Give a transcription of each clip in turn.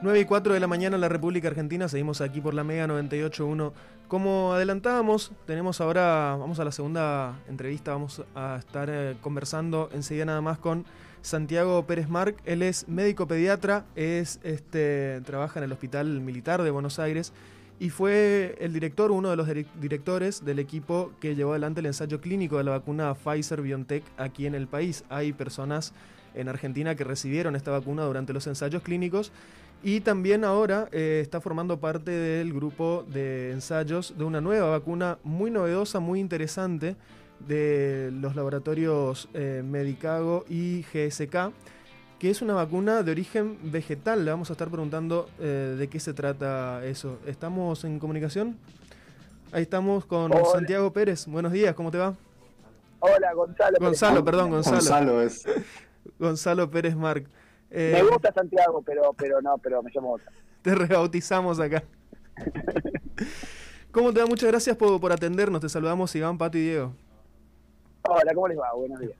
9 y 4 de la mañana en la República Argentina, seguimos aquí por la Mega 98.1. Como adelantábamos, tenemos ahora, vamos a la segunda entrevista, vamos a estar eh, conversando enseguida nada más con Santiago Pérez Marc. Él es médico pediatra, es, este, trabaja en el Hospital Militar de Buenos Aires y fue el director, uno de los directores del equipo que llevó adelante el ensayo clínico de la vacuna Pfizer BioNTech aquí en el país. Hay personas en Argentina que recibieron esta vacuna durante los ensayos clínicos y también ahora eh, está formando parte del grupo de ensayos de una nueva vacuna muy novedosa, muy interesante de los laboratorios eh, Medicago y GSK, que es una vacuna de origen vegetal. Le vamos a estar preguntando eh, de qué se trata eso. ¿Estamos en comunicación? Ahí estamos con Santiago Pérez. Buenos días, ¿cómo te va? Hola, Gonzalo. Gonzalo, perdón, Gonzalo. Gonzalo es. Gonzalo Pérez Marc. Eh, me gusta Santiago, pero, pero no, pero me llamo otra. Te rebautizamos acá. ¿Cómo te va? Muchas gracias por, por atendernos. Te saludamos Iván, Pato y Diego. Hola, ¿cómo les va? Buenos días.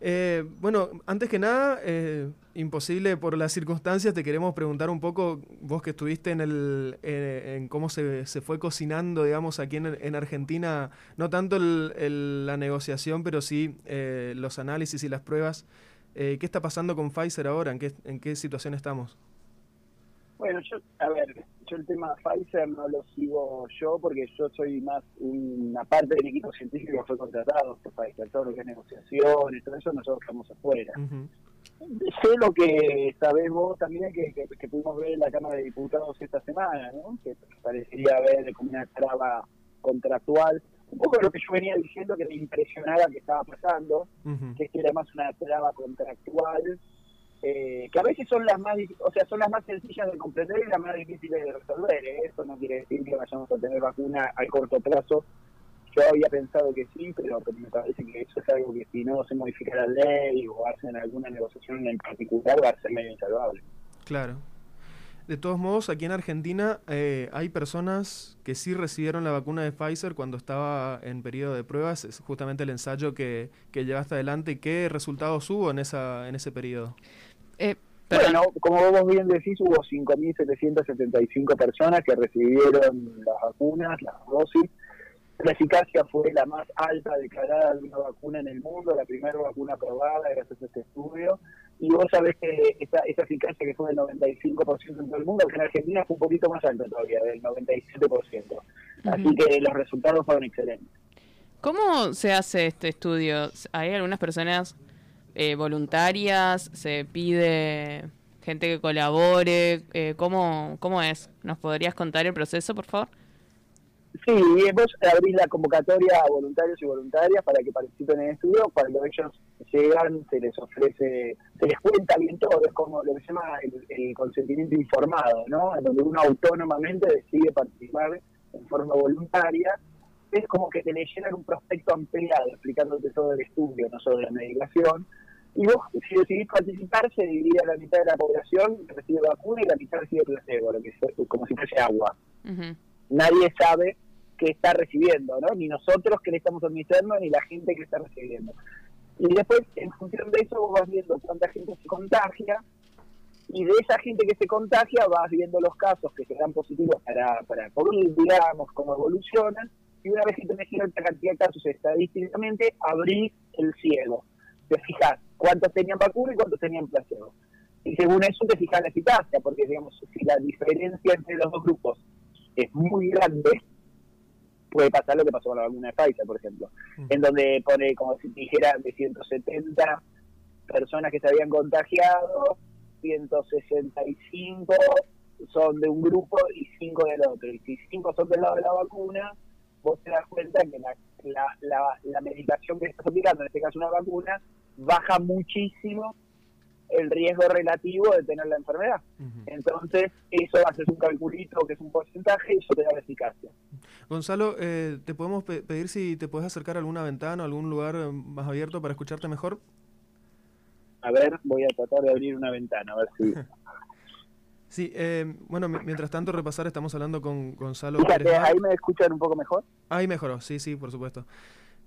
Eh, bueno, antes que nada, eh, imposible por las circunstancias, te queremos preguntar un poco, vos que estuviste en, el, en cómo se, se, fue cocinando, digamos, aquí en, en Argentina, no tanto el, la negociación, pero sí los análisis y las pruebas eh, ¿Qué está pasando con Pfizer ahora? ¿En qué, ¿En qué situación estamos? Bueno, yo, a ver, yo el tema de Pfizer no lo sigo yo porque yo soy más una parte del equipo científico que fue contratado por Pfizer, todo lo que es negociación y todo eso, nosotros estamos afuera. Sé lo que sabemos también que, que, pudimos ver en la Cámara de Diputados esta semana, ¿no? que parecería haber como una traba contractual un poco lo que yo venía diciendo que me impresionaba que estaba pasando, que es que era más una traba contractual, eh, que a veces son las más o sea son las más sencillas de comprender y las más difíciles de resolver. ¿eh? Eso no quiere decir que vayamos a tener vacuna a corto plazo. Yo había pensado que sí, pero, me parece que eso es algo que si no se modifica la ley o hacen alguna negociación en particular va a ser medio insalvable. Claro, de todos modos, aquí en Argentina eh, hay personas que sí recibieron la vacuna de Pfizer cuando estaba en periodo de pruebas, es justamente el ensayo que, que llevaste adelante. ¿Qué resultados hubo en, esa, en ese periodo? Eh, bueno, como vos bien decís, hubo 5.775 personas que recibieron las vacunas, las dosis. La eficacia fue la más alta declarada de una vacuna en el mundo, la primera vacuna aprobada gracias a este estudio y vos sabés que esa, esa eficacia que fue del 95% en todo el mundo, que en Argentina fue un poquito más alta todavía, del 97%. Así que los resultados fueron excelentes. ¿Cómo se hace este estudio? ¿Hay algunas personas eh, voluntarias? ¿Se pide gente que colabore? Eh, ¿cómo, ¿Cómo es? ¿Nos podrías contar el proceso, por favor? Sí, vos abrís la convocatoria a voluntarios y voluntarias para que participen en el estudio. Cuando ellos llegan, se les ofrece, se les cuenta bien todo. Es como lo que se llama el, consentimiento informado, ¿no? En donde uno autónomamente decide participar en forma voluntaria. Es como que te le llenan un prospecto ampliado explicándote todo el estudio, no solo la medicación. Y vos, si decidís participar, se divide a la mitad de la población recibe vacuna y la mitad recibe placebo, lo que es como si fuese agua. Nadie sabe que está recibiendo, ¿no? Ni nosotros que le estamos administrando, ni la gente que está recibiendo. Y después, en función de eso, vos vas viendo cuánta gente se contagia, y de esa gente que se contagia vas viendo los casos que se dan positivos para, para COVID, digamos, cómo evolucionan, y una vez que tenés cierta cantidad de casos estadísticamente, abrís el cielo. Te fijas cuántos tenían vacuna y cuántos tenían placebo. Y según eso te fijas la eficacia, porque digamos, si la diferencia entre los dos grupos es muy grande, puede pasar lo que pasó con la vacuna de Pfizer, por ejemplo, mm. en donde pone, como si dijera, de 170 personas que se habían contagiado, 165 son de un grupo y 5 del otro. Y si 5 son del lado de la vacuna, vos te das cuenta que la, la, la, la medicación que estás aplicando, en este caso una vacuna, baja muchísimo el riesgo relativo de tener la enfermedad. Entonces, eso haces un calculito que es un porcentaje y eso te da la eficacia. Gonzalo, eh, ¿te podemos pedir si te puedes acercar a alguna ventana, algún lugar eh, más abierto para escucharte mejor? A ver, voy a tratar de abrir una ventana, a ver si... sí, eh, bueno, mientras tanto repasar, estamos hablando con Gonzalo Fíjate, ¿ahí me escuchan un poco mejor? Ahí mejoró, sí, sí, por supuesto.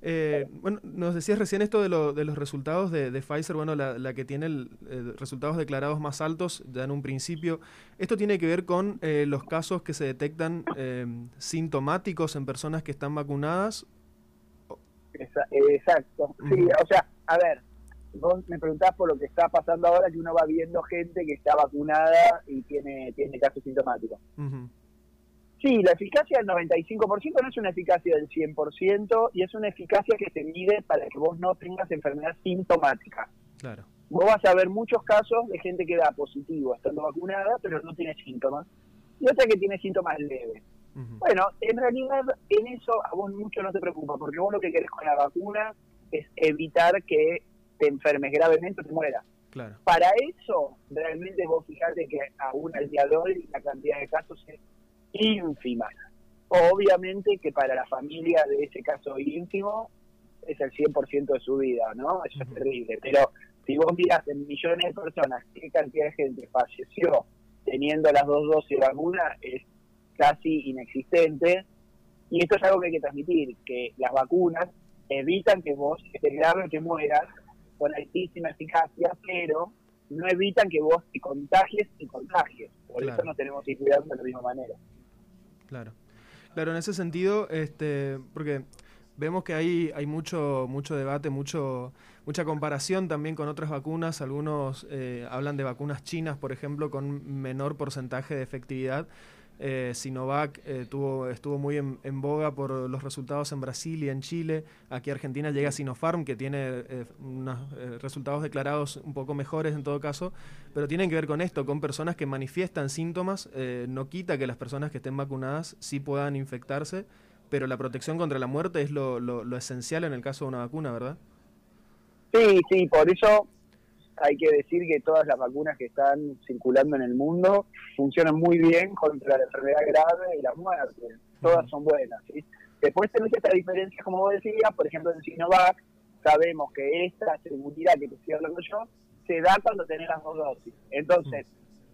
Eh, bueno, nos decías recién esto de, lo, de los resultados de, Pfizer, bueno, la, que tiene el, resultados declarados más altos ya en un principio. ¿Esto tiene que ver con eh, los casos que se detectan sintomáticos en personas que están vacunadas? Exacto, sí, o sea, a ver, vos me preguntás por lo que está pasando ahora, que uno va viendo gente que está vacunada y tiene, tiene casos sintomáticos. Sí, la eficacia del 95% no es una eficacia del 100% y es una eficacia que se mide para que vos no tengas enfermedad sintomática. Claro. Vos vas a ver muchos casos de gente que da positivo estando vacunada, pero no tiene síntomas. Y otra que tiene síntomas leves. Bueno, en realidad en eso a vos mucho no te preocupa, porque vos lo que querés con la vacuna es evitar que te enfermes gravemente o te mueras. Claro. Para eso, realmente vos fijate que aún al día de hoy la cantidad de casos es ínfima. Obviamente que para la familia de ese caso ínfimo es el 100% de su vida, ¿no? Eso es terrible. Pero si vos mirás en millones de personas qué cantidad de gente falleció teniendo las dos dosis de vacuna, es casi inexistente. Y esto es algo que hay que transmitir, que las vacunas evitan que vos estés grave que mueras con altísima eficacia, pero no evitan que vos te contagies y contagies. Por eso no tenemos que cuidarnos de la misma manera. Claro. Claro, en ese sentido, este, porque vemos que hay, hay mucho, mucho debate, mucho, mucha comparación también con otras vacunas. Algunos eh, hablan de vacunas chinas, por ejemplo, con menor porcentaje de efectividad. Eh, Sinovac eh, tuvo, estuvo muy en, boga por los resultados en Brasil y en Chile. Aquí Argentina llega Sinopharm, que tiene eh, unos resultados declarados un poco mejores en todo caso, pero tienen que ver con esto, con personas que manifiestan síntomas. no quita que las personas que estén vacunadas sí puedan infectarse, pero la protección contra la muerte es lo, lo esencial en el caso de una vacuna, ¿verdad? Sí, sí, por eso hay que decir que todas las vacunas que están circulando en el mundo funcionan muy bien contra la enfermedad grave y la muerte. Todas son buenas. ¿sí? Después tenés esta diferencia, como vos decías, por ejemplo, en Sinovac, sabemos que esta seguridad que te estoy hablando yo se da cuando tenés las dos dosis. Entonces,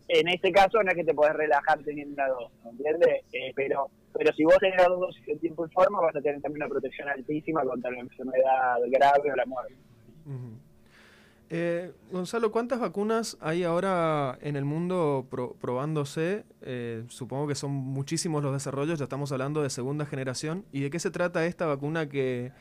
en este caso no es que te podés relajar teniendo una dosis, ¿entiendes? Eh, pero pero si vos tenés las dos dosis en tiempo y forma, vas a tener también una protección altísima contra la enfermedad grave o la muerte. Eh, Gonzalo, ¿cuántas vacunas hay ahora en el mundo probándose? Eh, supongo que son muchísimos los desarrollos, ya estamos hablando de segunda generación. ¿Y de qué se trata esta vacuna que,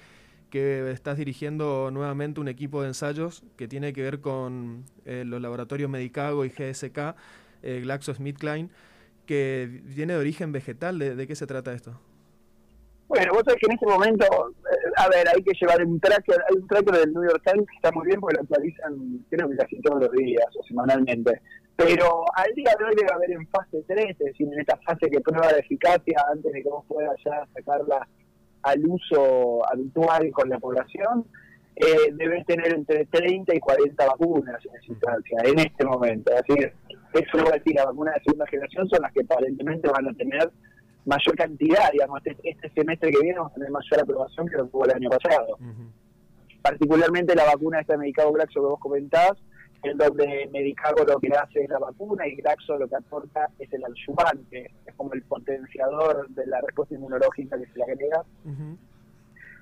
estás dirigiendo nuevamente un equipo de ensayos que tiene que ver con eh, los laboratorios Medicago y GSK, GlaxoSmithKline, que viene de origen vegetal? ¿De, qué se trata esto? Bueno, vos sabés que en este momento a ver, hay que llevar un tracker, hay un tracker del New York Times que está muy bien porque lo actualizan creo que casi todos los días o semanalmente. Pero al día de hoy debe haber en fase 3, es decir, en esta fase que prueba de eficacia antes de que vos puedas ya sacarla al uso habitual con la población, eh, debes tener entre 30 y 40 vacunas en instancia, en este momento. Es decir, eso va a decir, las vacunas de segunda generación son las que aparentemente van a tener mayor cantidad, digamos, este, este, semestre que viene vamos a tener mayor aprobación que lo tuvo el año pasado. Particularmente la vacuna esta de Medicago Glaxo que vos comentás, en donde Medicago lo que hace es la vacuna y Glaxo lo que aporta es el adyuvante, es como el potenciador de la respuesta inmunológica que se le agrega.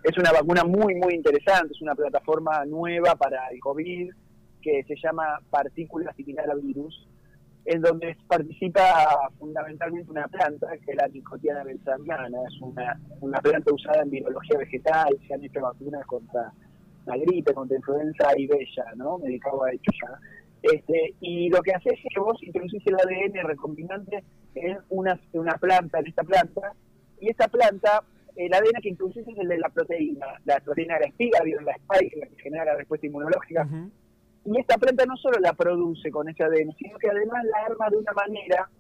Es una vacuna muy, muy interesante, es una plataforma nueva para el COVID que se llama partícula similar a virus, en donde participa fundamentalmente una planta, que es la Nicotiana benzamiana, es una, una planta usada en biología vegetal, se han hecho vacunas contra la gripe, contra influenza y bella, ¿no? Medicado ha hecho ya. Este, y lo que hace es que vos introducís el ADN recombinante en una, una planta, en esta planta, y esta planta, el ADN que introducís es el de la proteína, la proteína de la espiga, la spike, la que genera la respuesta inmunológica. Y esta planta no solo la produce con ese ADN, sino que además la arma de una manera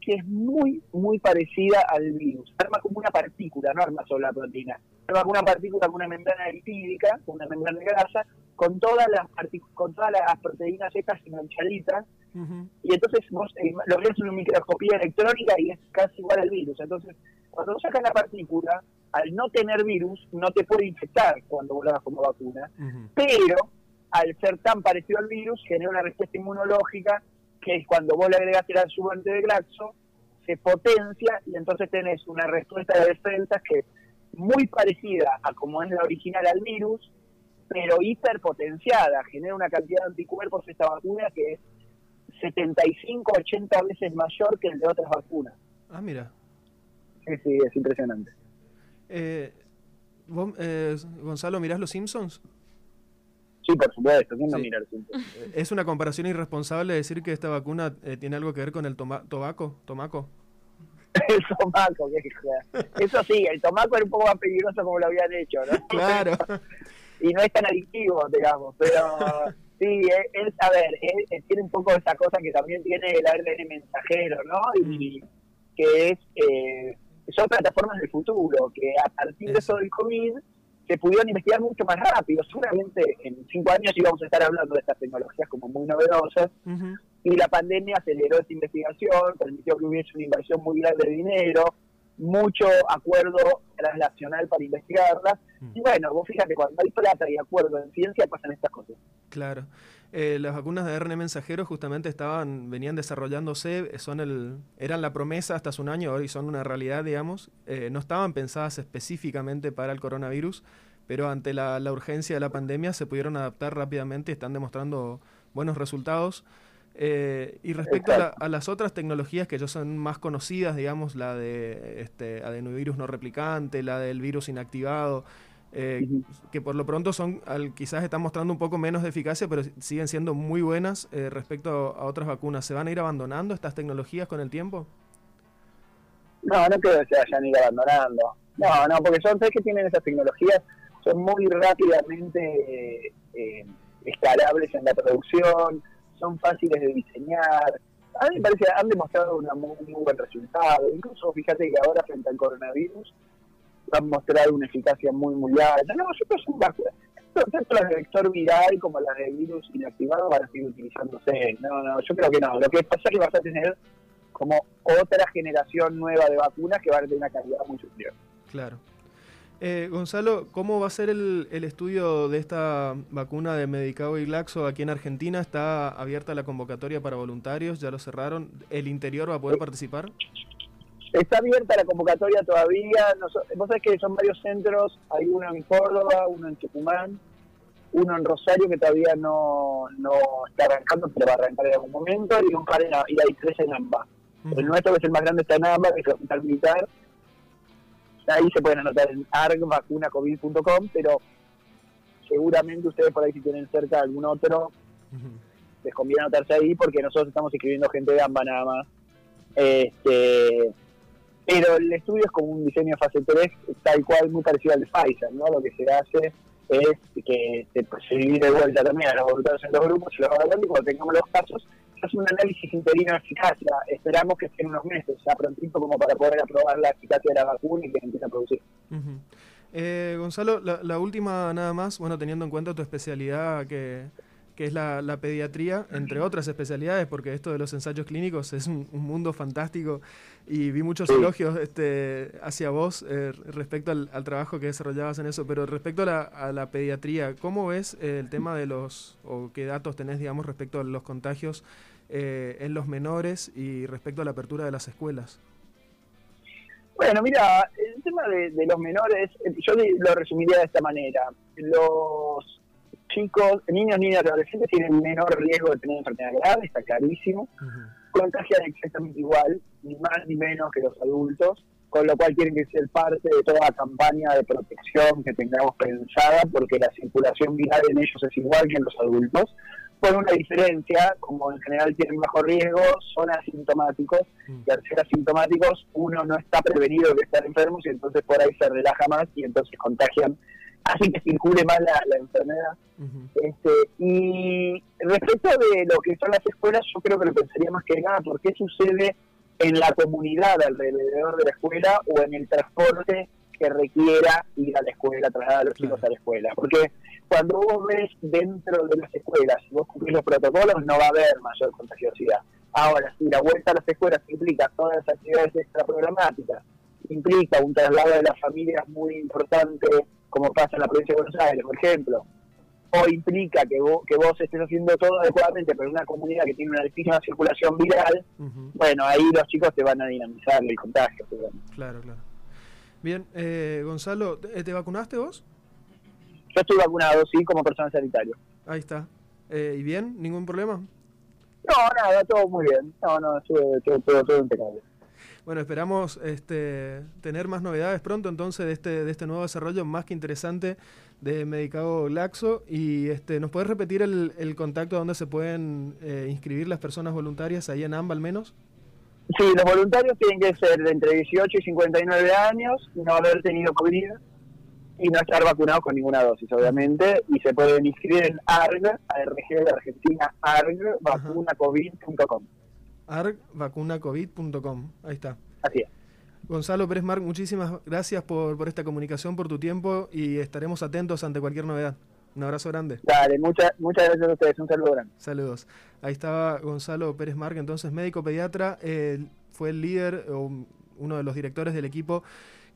que es muy, muy parecida al virus. Arma como una partícula, no arma solo la proteína. Arma como una partícula con una membrana lipídica, con una membrana de grasa, con todas las con todas las proteínas estas enganchaditas. Y entonces vos eh, lo ves en una microscopía electrónica y es casi igual al virus. Entonces, cuando vos sacas la partícula, al no tener virus, no te puede infectar cuando vos como vacuna. Pero al ser tan parecido al virus, genera una respuesta inmunológica que es cuando vos le agregas el adjuvante de Glaxo, se potencia y entonces tenés una respuesta de defensas que muy parecida a como es la original al virus, pero hiperpotenciada, genera una cantidad de anticuerpos esta vacuna que es 75, 80 veces mayor que el de otras vacunas. Ah, mira. Sí, sí, es impresionante. Eh, ¿vos, eh, Gonzalo, mirás Los Simpsons? Sí, por supuesto, ¿quién no Sí. mira? Eh, ¿Es una comparación irresponsable decir que esta vacuna eh, tiene algo que ver con el toma- tobaco? ¿Tomaco? el tomaco, que. Eso sí, el tomaco era un poco más peligroso como lo habían hecho, ¿no? Claro. y no es tan adictivo, digamos, pero sí, es, es- a ver, es- es- tiene un poco esa cosa que también tiene el ARN mensajero, ¿no? Y que es, eh, son plataformas del futuro, que a partir de eso del COVID se pudieron investigar mucho más rápido. Seguramente en cinco años íbamos a estar hablando de estas tecnologías como muy novedosas, y la pandemia aceleró esa investigación, permitió que hubiese una inversión muy grande de dinero, mucho acuerdo transnacional para investigarla. Mm. Y bueno, vos fíjate, cuando hay plata y acuerdo en ciencia pasan estas cosas. Claro. Eh, las vacunas de ARN mensajero justamente estaban, venían desarrollándose, eh, son el, eran la promesa hasta hace un año, hoy son una realidad, digamos. Eh, no estaban pensadas específicamente para el coronavirus, pero ante la, la urgencia de la pandemia se pudieron adaptar rápidamente y están demostrando buenos resultados. Eh, y respecto a, la- a las otras tecnologías que ya son más conocidas, digamos, la de este, adenovirus no replicante, la del virus inactivado, eh, que por lo pronto son, al, quizás están mostrando un poco menos de eficacia, pero siguen siendo muy buenas eh, respecto a otras vacunas. ¿Se van a ir abandonando estas tecnologías con el tiempo? No, no creo que se vayan a ir abandonando. No, no, porque son, ¿sabes que tienen esas tecnologías? Son muy rápidamente eh, escalables en la producción, son fáciles de diseñar. A mí me parece han demostrado una muy, muy buen resultado. Incluso fíjate que ahora frente al coronavirus han mostrado una eficacia muy, muy alta. No, yo creo que son. Tanto las de vector viral como las de virus inactivado van a seguir utilizándose. No, no, yo creo que no. Lo que pasa es que vas a tener como otra generación nueva de vacunas que van a tener una calidad muy superior. Claro. Eh, Gonzalo, ¿cómo va a ser el, el estudio de esta vacuna de Medicado y Glaxo aquí en Argentina? ¿Está abierta la convocatoria para voluntarios? ¿Ya lo cerraron? ¿El interior va a poder participar? Está abierta la convocatoria todavía. Noso- Vos sabés que son varios centros. Hay uno en Córdoba, uno en Tucumán, uno en Rosario que todavía no, no está arrancando, pero va a arrancar en algún momento, y un par en, y hay tres en AMBA. El nuestro, que es el más grande, está en AMBA, que es el hospital militar. Ahí se pueden anotar en argvacunacovid.com, pero seguramente ustedes por ahí si tienen cerca algún otro, les conviene anotarse ahí porque nosotros estamos escribiendo gente de AMBA nada más. Este, pero el estudio es como un diseño fase 3, tal cual, muy parecido al de Pfizer, ¿no? Lo que se hace es que se, se divide de vuelta también a los voluntarios en dos grupos, se los va y cuando tengamos los casos, se hace un análisis interino de eficacia. Esperamos que esté en unos meses, ya prontito como para poder aprobar la eficacia de la vacuna y que empiece a producir. Eh, Gonzalo, la, la última nada más, bueno, teniendo en cuenta tu especialidad que, que es la, la pediatría, entre otras especialidades, porque esto de los ensayos clínicos es un, un mundo fantástico y vi muchos elogios este, hacia vos eh, respecto al, al trabajo que desarrollabas en eso, pero respecto a la, a la pediatría, ¿cómo ves eh, el tema de los, o qué datos tenés, digamos, respecto a los contagios eh, en los menores y respecto a la apertura de las escuelas? Bueno, mira, el tema de, de los menores, yo lo resumiría de esta manera. Los chicos, niños, niñas y adolescentes tienen menor riesgo de tener enfermedad grave, está clarísimo. Contagian exactamente igual, ni más ni menos que los adultos, con lo cual tienen que ser parte de toda la campaña de protección que tengamos pensada, porque la circulación viral en ellos es igual que en los adultos, con una diferencia, como en general tienen bajo riesgo, son asintomáticos, Mm. y al ser asintomáticos uno no está prevenido de estar enfermos y entonces por ahí se relaja más y entonces contagian, así que circule más la, la enfermedad. Este, y respecto de lo que son las escuelas, yo creo que lo pensaría más que nada por qué sucede en la comunidad alrededor de la escuela o en el transporte que requiera ir a la escuela, trasladar a los Claro. chicos a la escuela. Porque cuando vos ves dentro de las escuelas, si vos cumplís los protocolos, no va a haber mayor contagiosidad. Ahora, si la vuelta a las escuelas implica todas las actividades extraprogramáticas, implica un traslado de las familias muy importante, como pasa en la provincia de Buenos Aires, por ejemplo, o implica que vos, que vos estés haciendo todo adecuadamente, pero en una comunidad que tiene una altísima circulación viral, bueno, ahí los chicos te van a dinamizar el contagio. Claro, claro. Bien, eh, Gonzalo, ¿te te vacunaste vos? Yo estoy vacunado, sí, como persona sanitario. Ahí está. Eh, ¿Y bien? ¿Ningún problema? No, nada, todo muy bien. No, no, estuve- todo impecable. Bueno, esperamos este, tener más novedades pronto entonces de este, de este nuevo desarrollo más que interesante de Medicado Laxo. Y este, ¿nos puedes repetir el, el contacto donde se pueden eh, inscribir las personas voluntarias, ahí en AMBA al menos? Sí, los voluntarios tienen que ser de entre 18 y 59 años, no haber tenido COVID y no estar vacunados con ninguna dosis, obviamente, y se pueden inscribir en ARG, ARG de Argentina, ARG. argvacunacovid.com. Ahí está. Así es. Gonzalo Pérez Marc, muchísimas gracias por, por esta comunicación, por tu tiempo y estaremos atentos ante cualquier novedad. Un abrazo grande. Dale, muchas muchas gracias a ustedes, un saludo grande. Saludos. Ahí estaba Gonzalo Pérez Marc, entonces médico pediatra, eh, fue el líder o uno de los directores del equipo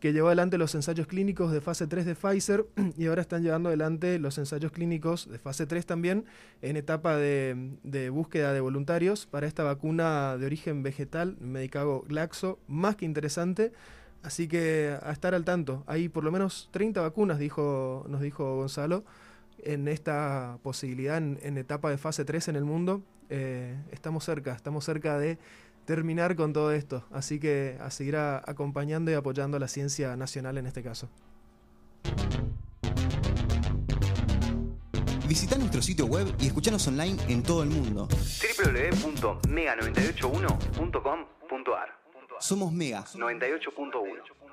que llevó adelante los ensayos clínicos de fase 3 de Pfizer y ahora están llevando adelante los ensayos clínicos de fase 3 también en etapa de, de búsqueda de voluntarios para esta vacuna de origen vegetal, Medicago Glaxo, más que interesante. Así que a estar al tanto. Hay por lo menos 30 vacunas, dijo, nos dijo Gonzalo, en esta posibilidad en, etapa de fase 3 en el mundo. Eh, estamos cerca, estamos cerca de terminar con todo esto. Así que a seguir a- acompañando y apoyando a la ciencia nacional en este caso. Visita nuestro sitio web y escuchanos online en todo el mundo. www.mega981.com.ar Somos Mega. 98.1